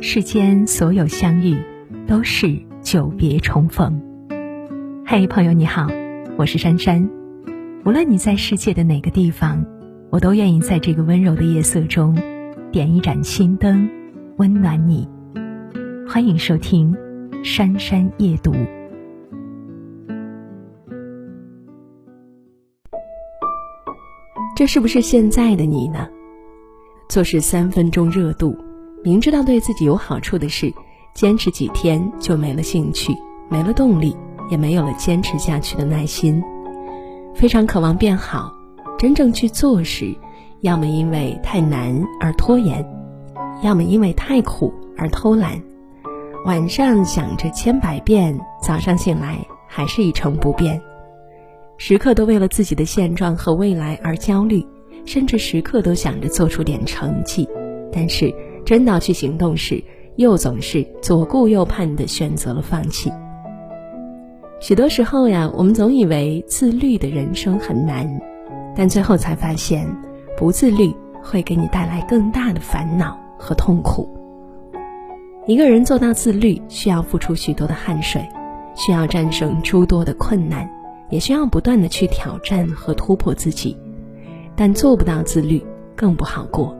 世间所有相遇，都是久别重逢。嘿，朋友你好，我是珊珊。无论你在世界的哪个地方，我都愿意在这个温柔的夜色中，点一盏心灯，温暖你。欢迎收听《珊珊夜读》。这是不是现在的你呢？做事三分钟热度，明知道对自己有好处的事，坚持几天就没了兴趣，没了动力，也没有了坚持下去的耐心。非常渴望变好，真正去做时，要么因为太难而拖延，要么因为太苦而偷懒。晚上想着千百遍，早上醒来还是一成不变。时刻都为了自己的现状和未来而焦虑。甚至时刻都想着做出点成绩，但是真到去行动时，又总是左顾右盼的选择了放弃。许多时候呀，我们总以为自律的人生很难，但最后才发现，不自律会给你带来更大的烦恼和痛苦。一个人做到自律，需要付出许多的汗水，需要战胜诸多的困难，也需要不断的去挑战和突破自己。但做不到自律，更不好过，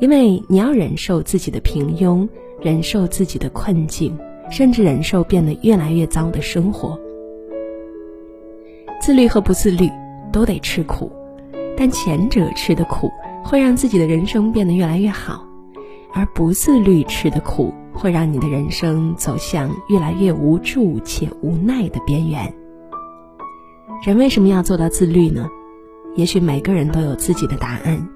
因为你要忍受自己的平庸，忍受自己的困境，甚至忍受变得越来越糟的生活。自律和不自律都得吃苦，但前者吃的苦会让自己的人生变得越来越好，而不自律吃的苦会让你的人生走向越来越无助且无奈的边缘。人为什么要做到自律呢？也许每个人都有自己的答案，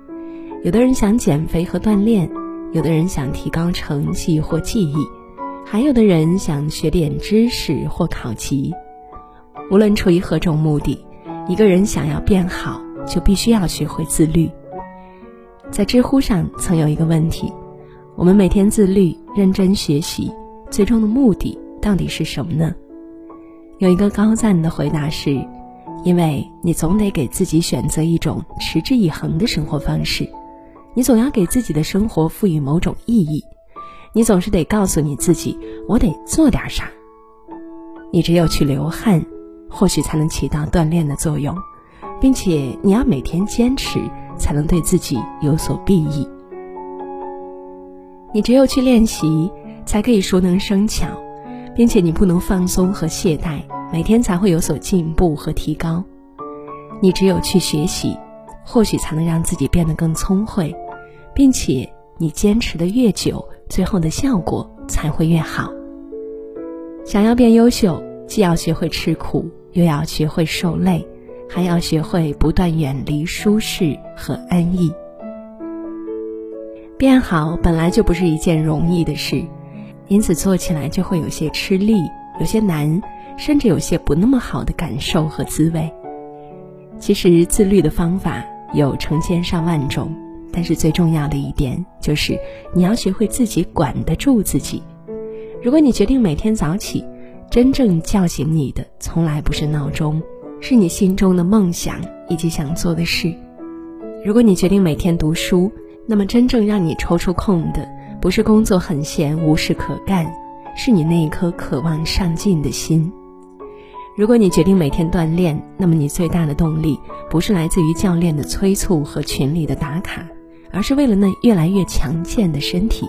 有的人想减肥和锻炼，有的人想提高成绩或技艺，还有的人想学点知识或考级。无论出于何种目的，一个人想要变好，就必须要学会自律。在知乎上曾有一个问题：我们每天自律、认真学习，最终的目的到底是什么呢？有一个高赞的回答是。因为你总得给自己选择一种持之以恒的生活方式，你总要给自己的生活赋予某种意义，你总是得告诉你自己，我得做点啥。你只有去流汗，或许才能起到锻炼的作用，并且你要每天坚持，才能对自己有所裨益。你只有去练习，才可以熟能生巧，并且你不能放松和懈怠。每天才会有所进步和提高。你只有去学习，或许才能让自己变得更聪慧，并且你坚持的越久，最后的效果才会越好。想要变优秀，既要学会吃苦，又要学会受累，还要学会不断远离舒适和安逸。变好本来就不是一件容易的事，因此做起来就会有些吃力，有些难。甚至有些不那么好的感受和滋味。其实自律的方法有成千上万种，但是最重要的一点就是你要学会自己管得住自己。如果你决定每天早起，真正叫醒你的从来不是闹钟，是你心中的梦想以及想做的事。如果你决定每天读书，那么真正让你抽出空的不是工作很闲无事可干，是你那一颗渴望上进的心。如果你决定每天锻炼，那么你最大的动力不是来自于教练的催促和群里的打卡，而是为了那越来越强健的身体。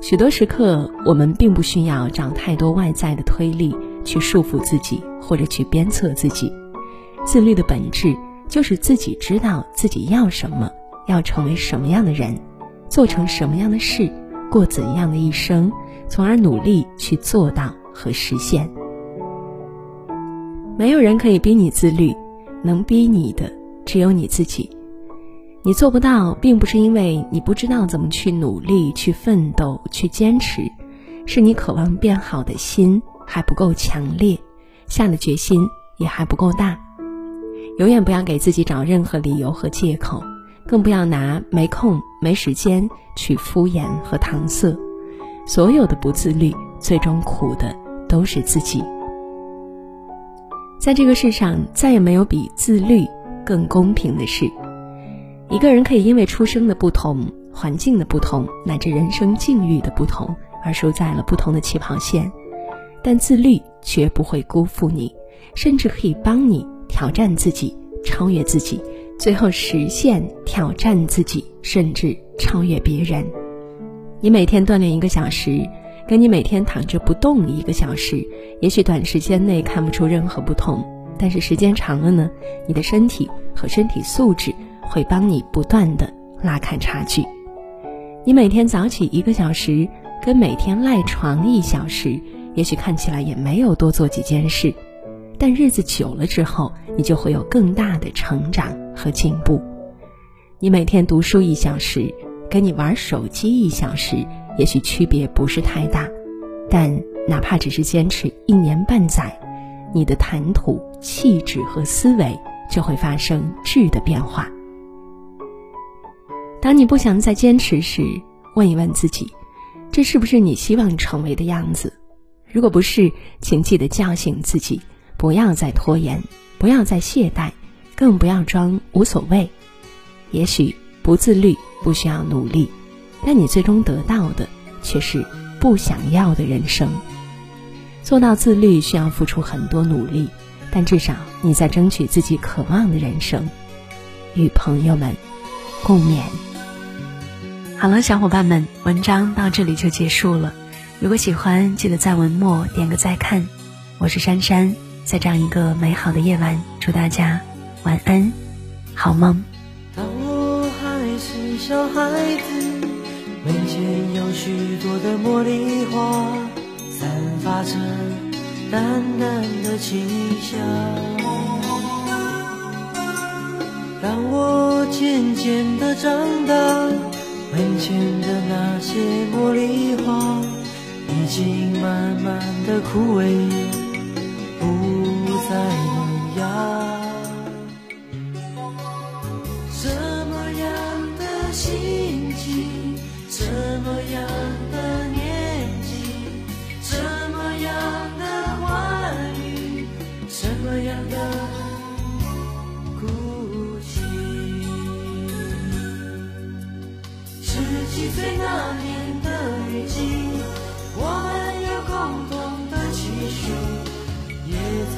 许多时刻，我们并不需要找太多外在的推力去束缚自己，或者去鞭策自己。自律的本质就是自己知道自己要什么，要成为什么样的人，做成什么样的事，过怎样的一生，从而努力去做到和实现。没有人可以逼你自律，能逼你的只有你自己。你做不到，并不是因为你不知道怎么去努力、去奋斗、去坚持，是你渴望变好的心还不够强烈，下的决心也还不够大。永远不要给自己找任何理由和借口，更不要拿没空、没时间去敷衍和搪塞。所有的不自律，最终苦的都是自己。在这个世上，再也没有比自律更公平的事。一个人可以因为出生的不同环境的不同，乃至人生境遇的不同，而输在了不同的起跑线。但自律绝不会辜负你，甚至可以帮你挑战自己、超越自己，最后实现挑战自己，甚至超越别人。你每天锻炼一个小时，跟你每天躺着不动一个小时，也许短时间内看不出任何不同，但是时间长了呢，你的身体和身体素质会帮你不断的拉开差距。你每天早起一个小时，跟每天赖床一小时。也许看起来也没有多做几件事，但日子久了之后，你就会有更大的成长和进步。你每天读书一小时，跟你玩手机一小时，也许区别不是太大，但哪怕只是坚持一年半载，你的谈吐、气质和思维就会发生质的变化。当你不想再坚持时，问一问自己，这是不是你希望成为的样子？如果不是，请记得叫醒自己，不要再拖延，不要再懈怠，更不要装无所谓。也许不自律不需要努力，但你最终得到的却是不想要的人生。做到自律需要付出很多努力，但至少你在争取自己渴望的人生。与朋友们共勉。好了，小伙伴们，文章到这里就结束了。如果喜欢，记得在文末点个再看。我是珊珊，在这样一个美好的夜晚，祝大家晚安，好梦。当我还是小孩子，门前有许多的茉莉花，散发着淡淡的清香。当我渐渐的长大，门前的那些茉莉花。已经慢慢的枯萎，不再萌芽。什么样的心情，什么样的